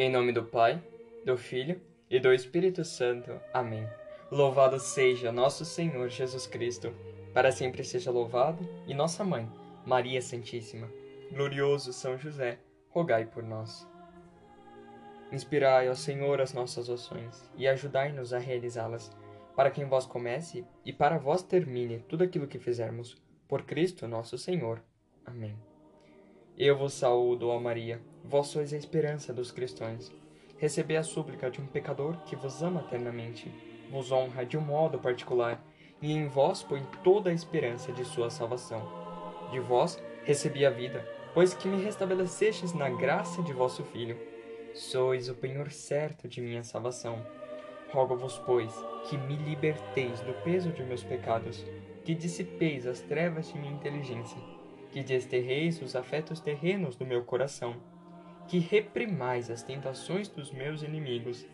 Em nome do Pai, do Filho e do Espírito Santo. Amém. Louvado seja nosso Senhor Jesus Cristo, para sempre seja louvado, e nossa mãe, Maria Santíssima. Glorioso São José, rogai por nós. Inspirai, ó Senhor, as nossas ações e ajudai-nos a realizá-las, para que em vós comece e para vós termine tudo aquilo que fizermos. Por Cristo nosso Senhor. Amém. Eu vos saúdo, ó Maria, vós sois a esperança dos cristãos. Recebi a súplica de um pecador que vos ama eternamente, vos honra de um modo particular, e em vós põe toda a esperança de sua salvação. De vós recebi a vida, pois que me restabelecestes na graça de vosso Filho. Sois o penhor certo de minha salvação. Rogo-vos, pois, que me liberteis do peso de meus pecados, que dissipeis as trevas de minha inteligência que desterreis os afetos terrenos do meu coração, que reprimais as tentações dos meus inimigos,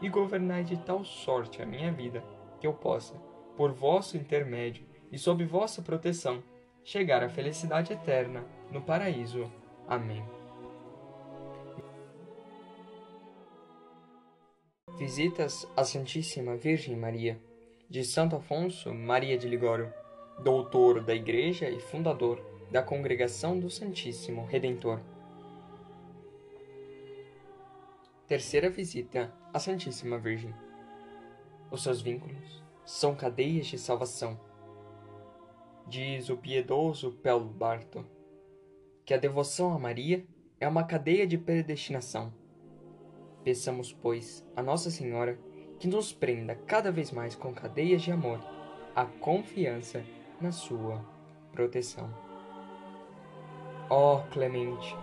e governai de tal sorte a minha vida, que eu possa, por vosso intermédio e sob vossa proteção, chegar à felicidade eterna no paraíso. Amém. Visitas à Santíssima Virgem Maria, de Santo Afonso Maria de Ligório, doutor da Igreja e fundador da Congregação do Santíssimo Redentor. Terceira visita à Santíssima Virgem. Os seus vínculos são cadeias de salvação. Diz o piedoso Paulo Barto que a devoção a Maria é uma cadeia de predestinação. Peçamos, pois, a Nossa Senhora que nos prenda cada vez mais com cadeias de amor, a confiança na sua proteção. Ó clemente,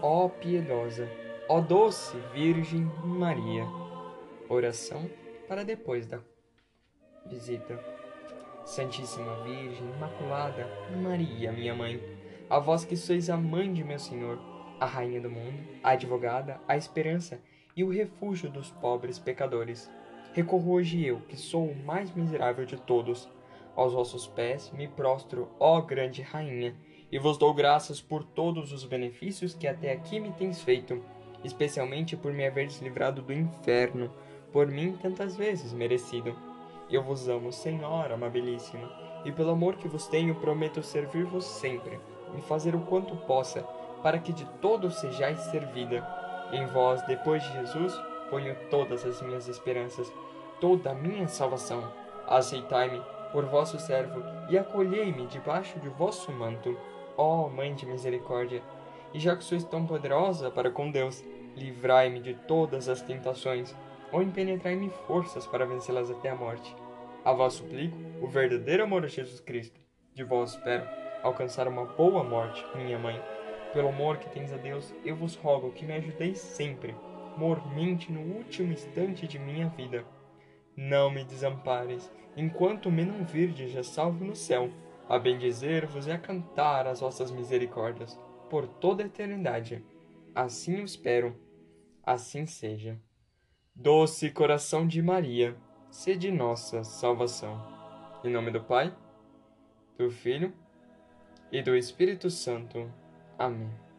ó piedosa, ó doce Virgem Maria. Oração para depois da visita. Santíssima Virgem Imaculada Maria, minha mãe, a vós que sois a mãe de meu Senhor, a rainha do mundo, a advogada, a esperança e o refúgio dos pobres pecadores. Recorro hoje eu, que sou o mais miserável de todos, aos vossos pés me prostro, ó grande rainha, e vos dou graças por todos os benefícios que até aqui me tens feito, especialmente por me haveres livrado do inferno, por mim tantas vezes merecido. Eu vos amo, Senhora amabilíssima, e pelo amor que vos tenho, prometo servir-vos sempre, e fazer o quanto possa, para que de todo sejais servida. Em vós, depois de Jesus, ponho todas as minhas esperanças, toda a minha salvação. Aceitai-me por vosso servo e acolhei-me debaixo de vosso manto ó oh, Mãe de Misericórdia, e já que sois tão poderosa para com Deus, livrai-me de todas as tentações, ou impenetrai-me forças para vencê-las até a morte. A vós suplico o verdadeiro amor a Jesus Cristo. De vós espero alcançar uma boa morte, minha mãe. Pelo amor que tens a Deus, eu vos rogo que me ajudeis sempre, mormente no último instante de minha vida. Não me desampares, enquanto me não virdes já salvo no céu a bendizer-vos e a cantar as vossas misericórdias por toda a eternidade. Assim o espero, assim seja. Doce coração de Maria, sede nossa salvação. Em nome do Pai, do Filho e do Espírito Santo. Amém.